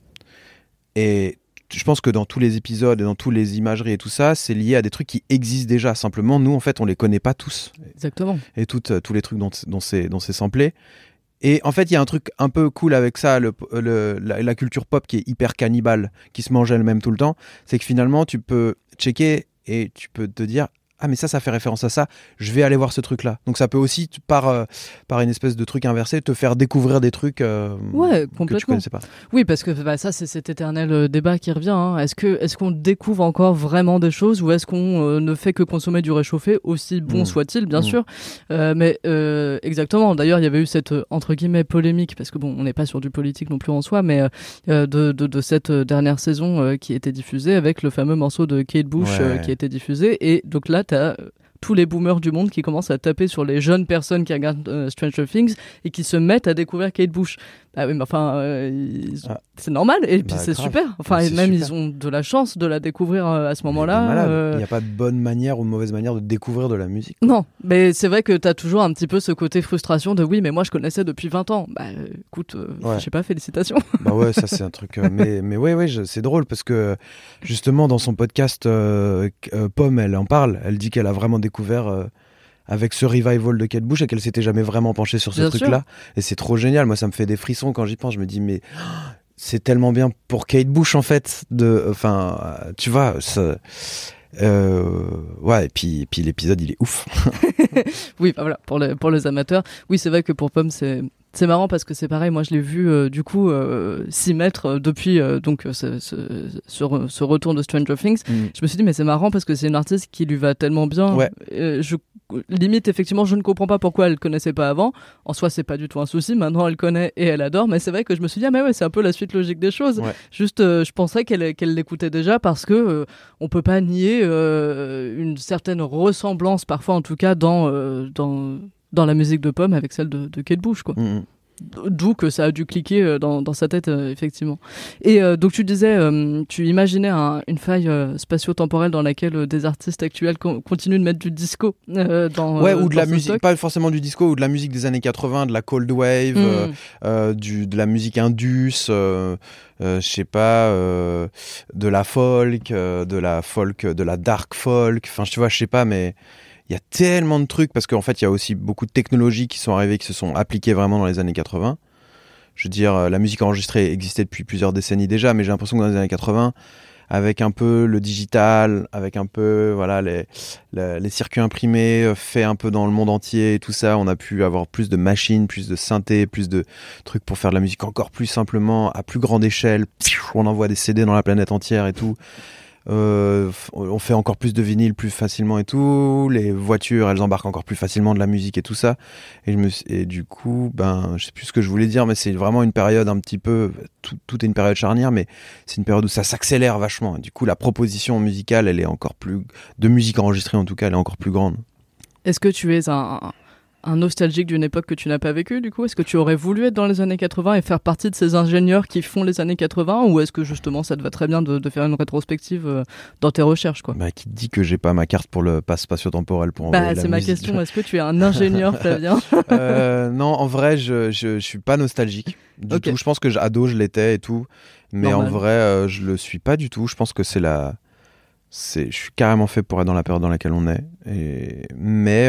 C: Et je pense que dans tous les épisodes et dans tous les imageries et tout ça, c'est lié à des trucs qui existent déjà. Simplement, nous, en fait, on les connaît pas tous.
A: Exactement.
C: Et toutes, euh, tous les trucs dont, dont c'est dont c'est samplé. Et en fait, il y a un truc un peu cool avec ça, le, le- la, la culture pop qui est hyper cannibale, qui se mange elle-même tout le temps. C'est que finalement, tu peux checker et tu peux te dire ah mais ça ça fait référence à ça je vais aller voir ce truc là donc ça peut aussi par euh, par une espèce de truc inversé te faire découvrir des trucs euh,
A: Ouais,
C: que tu connaissais pas
A: Oui, parce que bah, ça, c'est cet éternel euh, débat qui revient. hein. Est-ce que est-ce qu'on découvre encore vraiment des choses ou est-ce qu'on euh, ne fait que consommer du réchauffé, aussi bon
C: Mm.
A: soit-il, bien
C: Mm.
A: sûr Mais exactement. D'ailleurs, il y avait eu cette entre guillemets polémique parce que bon, on n'est pas sur du politique non plus en soi, mais de, de, de cette dernière saison qui était diffusée avec le fameux morceau de Kate Bush
C: Ouais.
A: qui été diffusé. Et donc là, t'as euh, tous les boomers du monde qui commencent à taper sur les jeunes personnes qui regardent euh, Stranger Things et qui se mettent à découvrir Kate Bush. Ah oui, mais enfin, euh, ils-
C: Ah.
A: c'est normal et puis
C: Bah,
A: c'est super. Enfin, et même
C: super.
A: ils ont de la chance de la découvrir euh, à ce moment-là.
C: il n'y a pas de bonne manière ou de mauvaise manière de découvrir de la musique
A: Non, mais c'est vrai que t'as toujours un petit peu ce côté frustration de oui, mais moi je connaissais depuis 20 ans. Bah écoute,
C: Ouais.
A: je sais pas, félicitations. <laughs>
C: Bah ouais, ça c'est un truc. mais mais ouais, c'est drôle parce que justement dans son podcast, Pomme, elle en parle. Elle dit qu'elle a vraiment découvert euh, avec ce revival de Kate Bush et qu'elle s'était jamais vraiment penchée sur ce truc-là. Et c'est trop génial. Moi, ça me fait des frissons quand j'y pense. Je me dis mais <gasps> c'est tellement bien pour Kate Bush en fait. De, enfin, euh, tu vois. Ça, euh, ouais, et puis, puis l'épisode il est ouf. <laughs>
A: oui, voilà, pour pour les amateurs. Oui, c'est vrai que pour Pomme, c'est. C'est marrant parce que c'est pareil, moi je l'ai vu euh, du coup euh, s'y mettre euh, depuis euh, donc ce, ce, ce re- ce retour de Stranger Things. Je me suis dit mais c'est marrant parce que c'est une artiste qui lui va tellement bien.
C: Ouais.
A: Je limite effectivement je ne comprends pas pourquoi elle connaissait pas avant. En soi c'est pas du tout un souci. Maintenant elle connaît et elle adore. Mais c'est vrai que je me suis dit ah mais ouais c'est un peu la suite logique des choses.
C: Ouais.
A: Juste je pensais qu'elle qu'elle l'écoutait déjà parce que on peut pas nier une certaine ressemblance parfois en tout cas dans dans dans la musique de Pomme avec celle de, de Kate Bush quoi.
C: Mm, mm.
A: D'où que ça a dû cliquer euh, dans, dans sa tête, euh, effectivement. Et euh, donc tu disais, euh, tu imaginais un- une faille spatio-temporelle dans laquelle des artistes actuels con- continuent de mettre du disco dans
C: Ouais, ou de la musique,
A: stock.
C: pas forcément du disco, ou de la musique des années 80, de la cold wave,
A: Mm.
C: du, de la musique indus, je sais pas, de la folk, de la folk, de la dark folk, enfin, tu vois, je sais pas, mais il y a tellement de trucs parce qu'en fait, il y a aussi beaucoup de technologies qui sont arrivées, qui se sont appliquées vraiment dans les années 80. Je veux dire, euh, la musique enregistrée existait depuis plusieurs décennies déjà, mais j'ai l'impression que dans les années 80, avec un peu le digital, avec un peu voilà les, les, les circuits imprimés euh, faits un peu dans le monde entier et tout ça, on a pu avoir plus de machines, plus de synthés, plus de trucs pour faire de la musique encore plus simplement, à plus grande échelle. On envoie des CD dans la planète entière et tout. Euh, on fait encore plus de vinyle plus facilement et tout. Les voitures, elles embarquent encore plus facilement de la musique et tout ça. Et, me, et du coup, ben, je sais plus ce que je voulais dire, mais c'est vraiment une période un petit peu. Tout, tout est une période charnière, mais c'est une période où ça s'accélère vachement. Du coup, la proposition musicale, elle est encore plus. De musique enregistrée en tout cas, elle est encore plus grande.
A: Est-ce que tu es un, un nostalgique d'une époque que tu n'as pas vécue, du coup Est-ce que tu aurais voulu être dans les années 80 et faire partie de ces ingénieurs qui font les années 80 Ou est-ce que justement ça te va très bien de, faire une rétrospective euh, dans tes recherches quoi?
C: Bah, Qui te dit que j'ai pas ma carte pour le passe spatio-temporel pour
A: bah, C'est ma question. Est-ce que tu es un <laughs> ingénieur, Flavien
C: euh, Non, en vrai, je, je, suis pas nostalgique du tout. Je pense que ado, je l'étais et tout. Mais en vrai, euh, je le suis pas du tout. Je pense que c'est la. Je suis carrément fait pour être dans la période dans laquelle on est. Et... Mais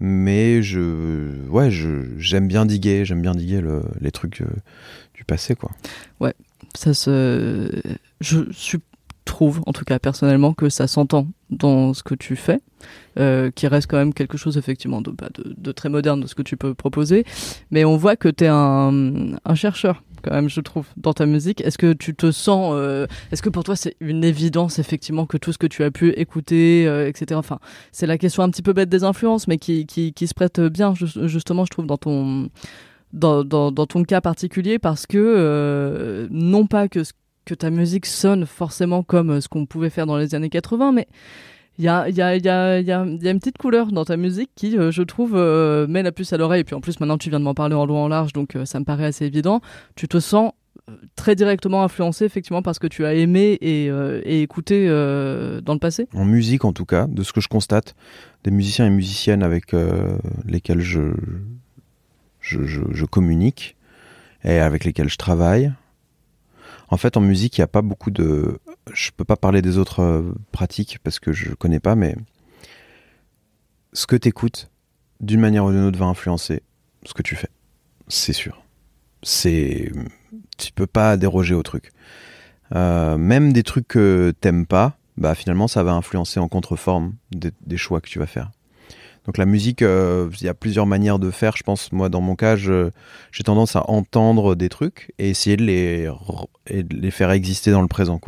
C: mais je ouais j'aime bien diguer j'aime bien diguer les trucs euh, du passé quoi.
A: Ouais ça se je trouve en tout cas personnellement que ça s'entend dans ce que tu fais euh, qui reste quand même quelque chose effectivement de, bah, de, très moderne de ce que tu peux proposer mais on voit que tu es un, chercheur quand même, je trouve, dans ta musique. Est-ce que tu te sens, euh, est-ce que pour toi c'est une évidence effectivement que tout ce que tu as pu écouter, euh, etc. Enfin, c'est la question un petit peu bête des influences, mais qui, se prête bien justement, je trouve, dans ton dans, ton cas particulier, parce que non pas que que ta musique sonne forcément comme ce qu'on pouvait faire dans les années 80, mais il y a, une petite couleur dans ta musique qui, euh, je trouve, euh, met la puce à l'oreille. Et puis en plus, maintenant, tu viens de m'en parler en long en large, donc euh, ça me paraît assez évident. Tu te sens très directement influencé, effectivement, parce que tu as aimé et, écouté dans le passé
C: En musique, en tout cas, de ce que je constate, des musiciens et musiciennes avec lesquels je communique et avec lesquels je travaille, en fait, en musique, il n'y a pas beaucoup de. Je peux pas parler des autres euh, pratiques parce que je connais pas, mais ce que tu écoutes, d'une manière ou d'une autre, va influencer ce que tu fais. C'est sûr. C'est. Tu peux pas déroger au truc. Euh, même des trucs que t'aimes pas, bah finalement, ça va influencer en contreforme des choix que tu vas faire. Donc la musique, euh, il y a plusieurs manières de faire. Je pense, moi, dans mon cas, j'ai tendance à entendre des trucs et essayer de les, faire exister dans le présent.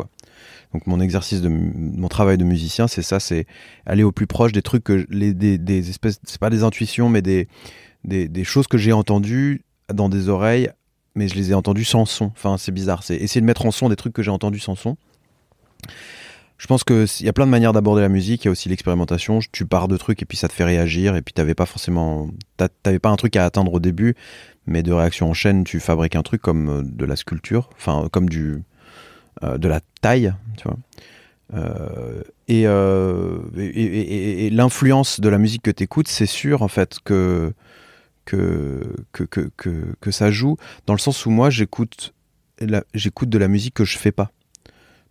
C: Donc mon exercice mon travail de musicien, c'est ça, c'est aller au plus proche des trucs que les des, des espèces, c'est pas des intuitions, mais des des, des choses que j'ai entendues dans des oreilles, mais je les ai entendues sans son. Enfin, c'est bizarre. C'est essayer de mettre en son des trucs que j'ai entendus sans son je pense qu'il y a plein de manières d'aborder la musique. Il y a aussi l'expérimentation. Tu pars de trucs et puis ça te fait réagir. Et puis t'avais pas forcément, t'avais pas un truc à atteindre au début, mais de réaction en chaîne, tu fabriques un truc comme euh, de la sculpture, enfin comme du euh, de la taille. Euh, et, l'influence de la musique que t'écoutes, c'est sûr en fait que que, que que, que que ça joue dans le sens où moi j'écoute j'écoute de la musique que je fais pas.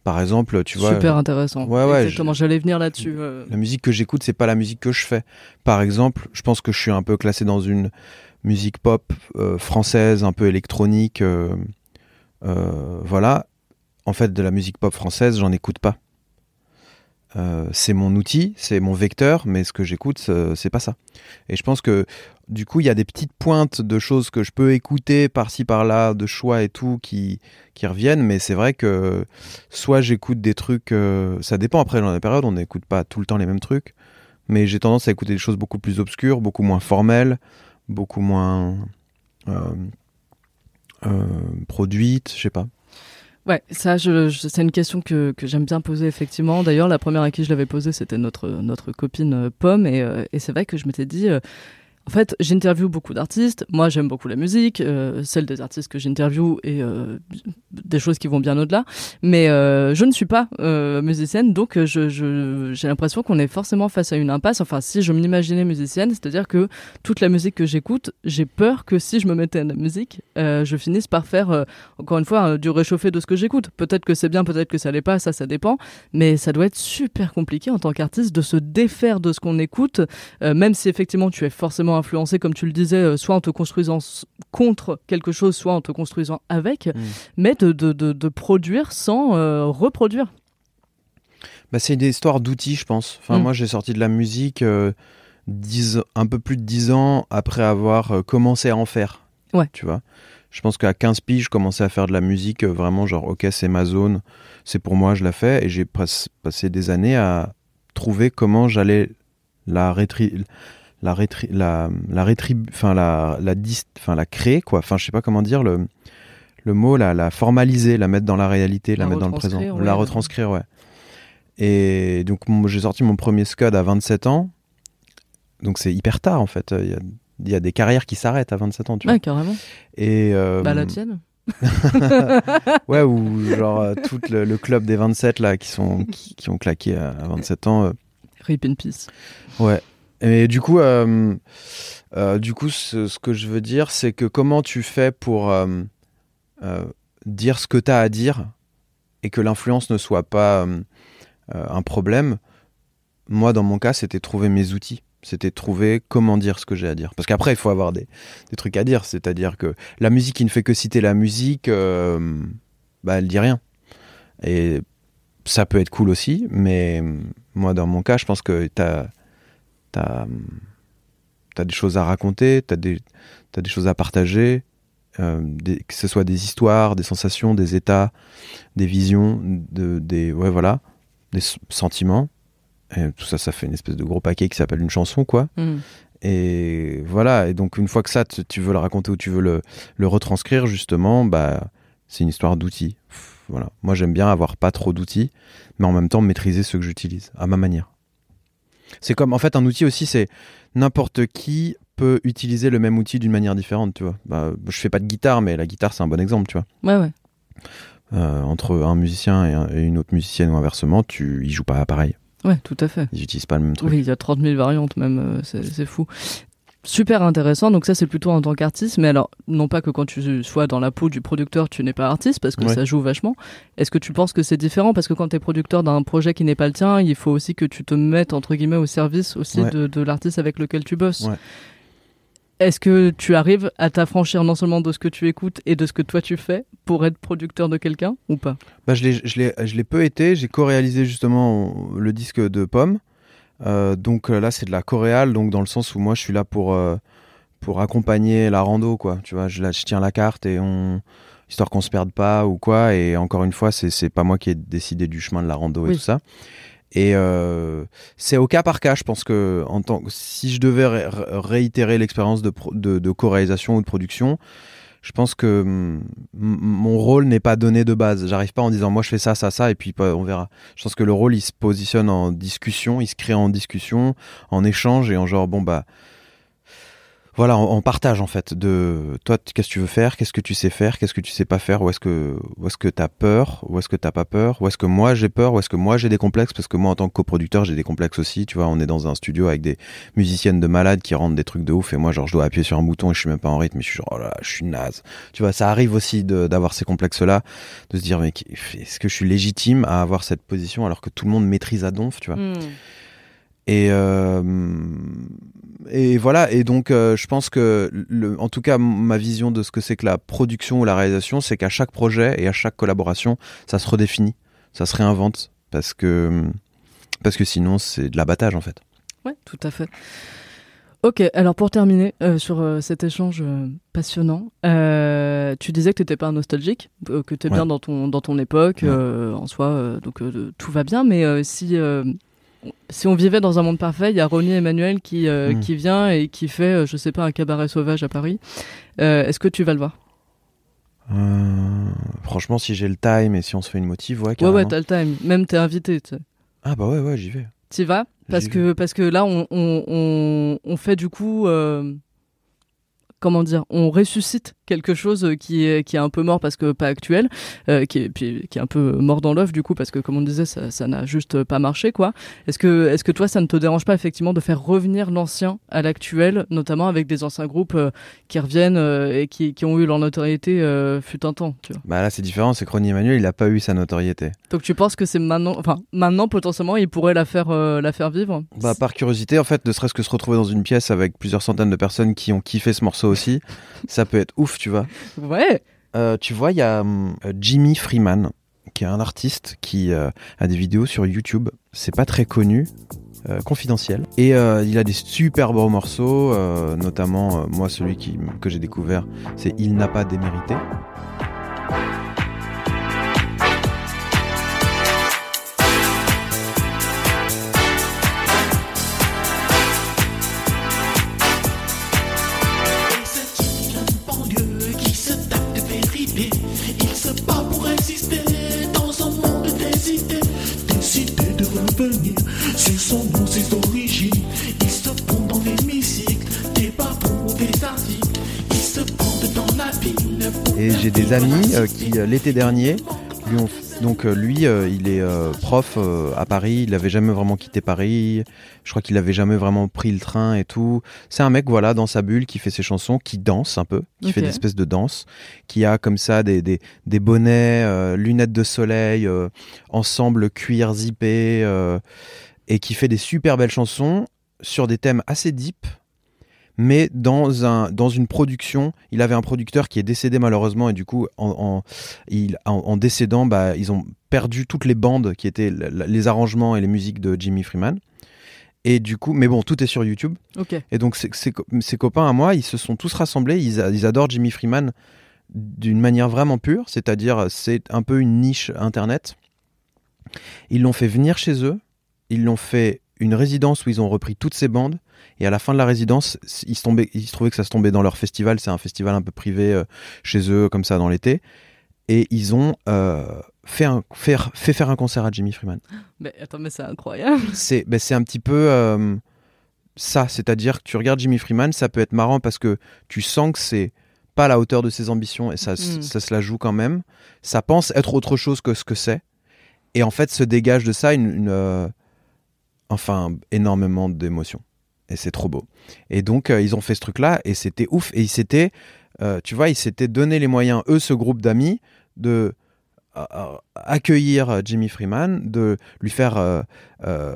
C: Par exemple, tu vois.
A: Super intéressant. Ouais, ouais. Exactement, j'allais venir là-dessus.
C: La musique que j'écoute, c'est pas la musique que je fais. Par exemple, je pense que je suis un peu classé dans une musique pop euh, française, un peu électronique. Euh, euh, voilà. En fait, de la musique pop française, j'en écoute pas. c'est mon outil, c'est mon vecteur, mais ce que j'écoute, c'est pas ça. Et je pense que du coup, il y a des petites pointes de choses que je peux écouter par-ci par-là, de choix et tout, qui, qui reviennent. Mais c'est vrai que soit j'écoute des trucs, euh, ça dépend après dans la période, on n'écoute pas tout le temps les mêmes trucs. Mais j'ai tendance à écouter des choses beaucoup plus obscures, beaucoup moins formelles, beaucoup moins euh, euh, produites, je sais pas.
A: Ouais, ça, c'est une question que, que j'aime bien poser effectivement. D'ailleurs, la première à qui je l'avais posée, c'était notre notre copine Pomme, et, et c'est vrai que je m'étais dit, en fait, j'interviewe beaucoup d'artistes. Moi, j'aime beaucoup la musique, euh, celle des artistes que j'interviewe et euh, des choses qui vont bien au-delà. Mais euh, je ne suis pas euh, musicienne, donc j'ai l'impression qu'on est forcément face à une impasse. Enfin, si je m'imaginais musicienne, c'est-à-dire que toute la musique que j'écoute, j'ai peur que si je me mettais à la musique, je finisse par faire, encore une fois, du réchauffé de ce que j'écoute. Peut-être que c'est bien, peut-être que ça l'est pas, ça, ça dépend. Mais ça doit être super compliqué en tant qu'artiste de se défaire de ce qu'on écoute, même si effectivement tu es forcément influencé, comme tu le disais, euh, soit en te construisant contre quelque chose, soit en te construisant avec, mm. mais de, de, de, produire sans euh, reproduire.
C: Bah, c'est une histoire d'outils, je pense. Enfin, mm. Moi, j'ai sorti de la musique euh, un peu plus de 10 ans après avoir commencé à en faire.
A: Ouais.
C: Tu vois? Je pense qu'à 15 piges, je commençais à faire de la musique vraiment genre, ok, c'est ma zone, c'est pour moi, je la fais. Et j'ai passé des années à trouver comment j'allais la, rétri la rétri la la enfin la la enfin la créer quoi enfin je sais pas comment dire le le mot la la formaliser la mettre dans la réalité la, mettre dans le présent la retranscrire ouais et donc j'ai sorti mon premier scud à 27 ans donc c'est hyper tard en fait. Il y a, il y a des carrières qui s'arrêtent à 27 ans, tu vois.
A: Ouais, carrément.
C: Et, euh,
A: Bah, la tienne. <laughs>
C: ouais, ou genre euh, tout le, le club des 27 là qui, sont, qui, qui ont claqué à, à 27 ans. euh,
A: Rip in peace.
C: Ouais. Et du coup, euh, euh, du coup, ce, que je veux dire, c'est que comment tu fais pour euh, dire ce que tu as à dire et que l'influence ne soit pas un problème? Moi, dans mon cas, c'était trouver mes outils. C'était trouver comment dire ce que j'ai à dire. Parce qu'après, il faut avoir des, trucs à dire. C'est-à-dire que la musique qui ne fait que citer la musique, euh, bah, elle dit rien. Et ça peut être cool aussi, mais moi, dans mon cas, je pense que tu as t'as as des choses à raconter, t'as des, t'as des choses à partager, euh, des- que ce soit des histoires, des sensations, des états, des visions, de, des, ouais, voilà, des sentiments. Et tout ça, ça fait une espèce de gros paquet qui s'appelle une chanson, quoi.
A: Hmm.
C: Et voilà, et donc une fois que ça, tu tu veux le raconter ou tu veux le, le retranscrire, justement, bah, c'est une histoire d'outils. Voilà. Moi, j'aime bien avoir pas trop d'outils, mais en même temps maîtriser ceux que j'utilise, à ma manière. C'est comme, en fait, un outil aussi, c'est n'importe qui peut utiliser le même outil d'une manière différente, tu vois. Bah, je fais pas de guitare, mais la guitare, c'est un bon exemple, tu vois.
A: Ouais, ouais.
C: Euh, entre un musicien et, un- et une autre musicienne ou inversement, tu, ils jouent pas pareil.
A: Ouais, tout à fait.
C: Ils utilisent pas le même truc.
A: Oui, il y a 30 000 variantes même, euh, c'est fou. Super intéressant, donc ça c'est plutôt en tant qu'artiste, mais alors non pas que quand tu sois dans la peau du producteur tu n'es pas artiste, parce que
C: Ouais.
A: ça joue vachement. Est-ce que tu penses que c'est différent? Parce que quand tu es producteur d'un projet qui n'est pas le tien, il faut aussi que tu te mettes entre guillemets au service aussi
C: Ouais.
A: de, de l'artiste avec lequel tu bosses.
C: Ouais.
A: Est-ce que tu arrives à t'affranchir non seulement de ce que tu écoutes et de ce que toi tu fais pour être producteur de quelqu'un ou pas?
C: Bah, je l'ai- peu été. J'ai co-réalisé justement le disque de Pomme. Euh, donc euh, là, c'est de la coréale, donc dans le sens où moi, je suis là pour, euh, pour accompagner la rando, quoi. Tu vois, je, là, je tiens la carte et on. histoire qu'on se perde pas ou quoi. Et encore une fois, c'est pas moi qui ai décidé du chemin de la rando et
A: Oui.
C: tout ça. Et euh, c'est au cas par cas, je pense que en tant, si je devais ré- ré- réitérer l'expérience de, de, de co-réalisation ou de production, je pense que mm, mon rôle n'est pas donné de base. J'arrive pas en disant moi je fais ça, ça, ça, et puis bah, on verra. Je pense que le rôle il se positionne en discussion, il se crée en discussion, en échange et en genre bon bah voilà, en partage en fait de toi qu'est-ce que tu veux faire, qu'est-ce que tu sais faire, qu'est-ce que tu sais pas faire, où est-ce que où est-ce que t'as peur, où est-ce que t'as pas peur, où est-ce que moi j'ai peur, où est-ce que moi j'ai des complexes? Parce que moi en tant que coproducteur j'ai des complexes aussi. Tu vois, on est dans un studio avec des musiciennes de malades qui rendent des trucs de ouf. Et moi genre je dois appuyer sur un bouton et je suis même pas en rythme. Et je suis genre oh là là, je suis naze. Tu vois, ça arrive aussi d'avoir ces complexes là, de se dire mais est-ce que je suis légitime à avoir cette position alors que tout le monde maîtrise à donf, tu vois? Et, euh, et voilà, et donc euh, je pense que, le, en tout cas, ma vision de ce que c'est que la production ou la réalisation, c'est qu'à chaque projet et à chaque collaboration, ça se redéfinit, ça se réinvente, parce que, parce que sinon c'est de l'abattage en fait.
A: Ouais, tout à fait. Ok, alors pour terminer euh, sur euh, cet échange euh, passionnant, tu disais que tu n'étais pas un nostalgique, que tu es
C: Ouais.
A: bien dans ton, dans ton époque,
C: Ouais.
A: en soi, donc tout va bien, mais si, si on vivait dans un monde parfait, il y a Ronnie Emmanuel qui, euh,
C: Mm.
A: qui vient et qui fait, euh, je sais pas, un cabaret sauvage à Paris. Euh, Est-ce que tu vas le voir?
C: Franchement, si j'ai le time et si on se fait une motive, ouais,
A: Ouais,
C: carrément.
A: ouais, t'as le time, même t'es invité, tu sais.
C: Ah bah ouais, ouais, j'y vais.
A: T'y vas? Parce que, parce que là, on, on, on, on fait du coup. euh, comment dire On ressuscite quelque chose qui est, qui est un peu mort parce que pas actuel, euh, qui, est, puis, qui est un peu mort dans l'œuf du coup, parce que comme on disait, ça ça n'a juste pas marché, quoi. Est-ce que, est que toi, ça ne te dérange pas effectivement de faire revenir l'ancien à l'actuel, notamment avec des anciens groupes euh, qui reviennent euh, et qui, qui ont eu leur notoriété euh, fut un temps, tu vois?
C: Bah là, c'est différent, c'est que Ronnie Emmanuel, il a pas eu sa notoriété.
A: Donc tu penses que c'est maintenant, enfin maintenant potentiellement, il pourrait la faire, euh, la faire vivre?
C: Bah, par curiosité, en fait, ne serait-ce que se retrouver dans une pièce avec plusieurs centaines de personnes qui ont kiffé ce morceau aussi, ça peut être ouf, tu vois.
A: Ouais.
C: Euh, tu vois, il y a hum, Jimmy Freeman, qui est un artiste qui euh, a des vidéos sur YouTube. C'est pas très connu, euh, confidentiel. Et il a des super beaux morceaux, notamment, moi, celui qui, que j'ai découvert, c'est Il n'a pas démérité.
E: Des
C: amis euh, qui, euh, l'été dernier, lui ont. Donc, euh, lui, euh, il est euh, prof euh, à Paris. Il n'avait jamais vraiment quitté Paris. Je crois qu'il avait jamais vraiment pris le train et tout. C'est un mec, voilà, dans sa bulle, qui fait ses chansons, qui danse un peu, qui fait des espèces de danse, qui a comme ça des, des, des bonnets, lunettes de soleil, ensemble cuir zippé, et qui fait des super belles chansons sur des thèmes assez deep, mais dans, un, dans une production. Il avait un producteur qui est décédé malheureusement, et du coup, en, en, il, en, en décédant, bah, ils ont perdu toutes les bandes qui étaient les arrangements et les musiques de Jimmy Freeman. Et du coup, mais bon, tout est sur YouTube.
A: Ok.
C: Et donc, ses, ses co- ses copains à moi, ils se sont tous rassemblés. Ils adorent Jimmy Freeman d'une manière vraiment pure, c'est-à-dire c'est un peu une niche internet. Ils l'ont fait venir chez eux. Ils l'ont fait une résidence où ils ont repris toutes ces bandes. Et à la fin de la résidence, ils se, tombaient, ils se trouvaient que ça se tombait dans leur festival. C'est un festival un peu privé euh, chez eux, comme ça, dans l'été. Et ils ont euh, fait, un, faire- fait faire un concert à Jimmy Freeman
A: Mais attends, mais c'est incroyable.
C: c'est ben, un petit peu euh, ça, c'est-à-dire que tu regardes Jimmy Freeman, ça peut être marrant parce que tu sens que c'est pas à la hauteur de ses ambitions et ça,
A: Mm.
C: ça se la joue quand même. Ça pense être autre chose que ce que c'est. Et en fait, se dégage de ça une, une, enfin énormément d'émotions. Et c'est trop beau. Et donc, euh, ils ont fait ce truc-là et c'était ouf. Et ils s'étaient, euh, tu vois, ils s'étaient donné les moyens, eux, ce groupe d'amis, de euh, accueillir Jimmy Freeman, de lui faire euh, euh,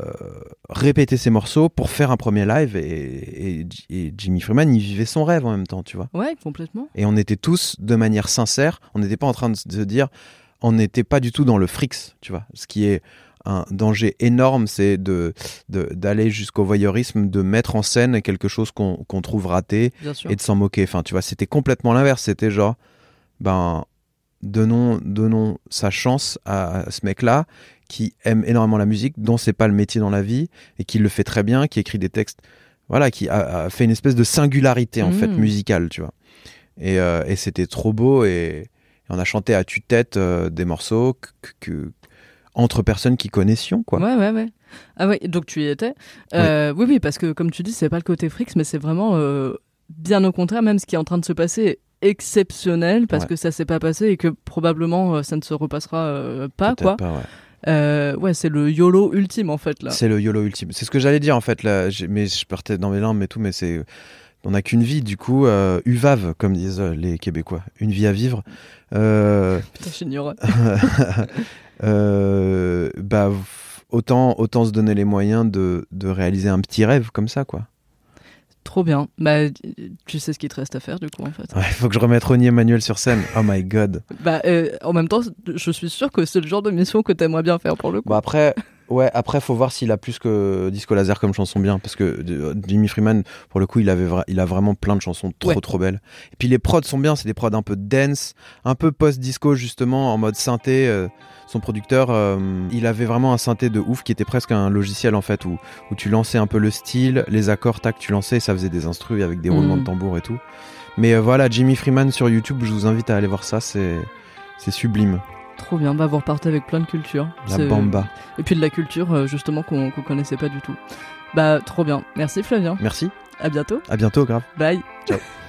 C: répéter ses morceaux pour faire un premier live. Et, et- et Jimmy Freeman, il vivait son rêve en même temps, tu vois.
A: Ouais, complètement.
C: Et on était tous de manière sincère. On n'était pas en train de se dire, on n'était pas du tout dans le frix, tu vois. Ce qui est un danger énorme, c'est de d'aller jusqu'au voyeurisme, de mettre en scène quelque chose qu'on trouve raté et de s'en moquer. Enfin, tu vois, c'était complètement l'inverse. C'était genre, ben, donnons, donnons sa chance à, à ce mec-là qui aime énormément la musique, dont c'est pas le métier dans la vie et qui le fait très bien, qui écrit des textes, voilà, qui a, a fait une espèce de singularité en fait musicale, tu vois. Et, euh, et c'était trop beau et, et on a chanté à tue-tête euh, des morceaux que, que- entre personnes qui connaissions, quoi.
A: Ouais, ouais, ouais. Ah ouais, donc tu y étais. Euh, oui. oui, parce que comme tu dis, c'est pas le côté frix, mais c'est vraiment euh, bien au contraire, même ce qui est en train de se passer exceptionnel parce
C: Ouais.
A: que ça s'est pas passé et que probablement euh, ça ne se repassera pas, quoi.
C: pas, ouais.
A: Euh, ouais, c'est le YOLO ultime en fait là.
C: C'est le YOLO ultime. C'est ce que j'allais dire en fait là. Mais je partais dans mes limbes et tout, mais c'est on n'a qu'une vie. Du coup, euh, UVAV comme disent les Québécois, une vie à vivre. Euh, <laughs>
A: Putain, j'ignore. <laughs> <laughs>
C: euh, bah autant autant se donner les moyens de, de réaliser un petit rêve comme ça quoi.
A: Trop bien. Bah, tu sais ce qu'il te reste à faire du coup en fait.
C: Il faut que je remette Ronnie Emmanuel sur scène. Oh my god.
A: Bah, euh, en même temps, je suis sûr que c'est le genre de mission que t'aimerais bien faire pour le coup.
C: Bon après, ouais, après faut voir s'il a plus que Disco Laser comme chanson bien, parce que euh, Jimmy Freeman, pour le coup, il avait, il a vraiment plein de chansons trop
A: Ouais.
C: trop belles. Et puis les prods sont bien, c'est des prods un peu dance, un peu post-disco justement, en mode synthé. euh, son producteur, euh, il avait vraiment un synthé de ouf qui était presque un logiciel en fait où, où tu lançais un peu le style, les accords, tac, tu lançais, et ça faisait des instrus avec des roulements
A: Mhm.
C: de tambour et tout. Mais euh, voilà, Jimmy Freeman sur YouTube, je vous invite à aller voir ça, c'est sublime.
A: Trop bien. Bah, vous repartez avec plein de culture.
C: La bamba.
A: Et puis de la culture euh, justement qu'on qu'on connaissait pas du tout. Bah, trop bien. Merci Flavien.
C: Merci,
A: À bientôt.
C: à bientôt, grave.
A: Bye. <laughs>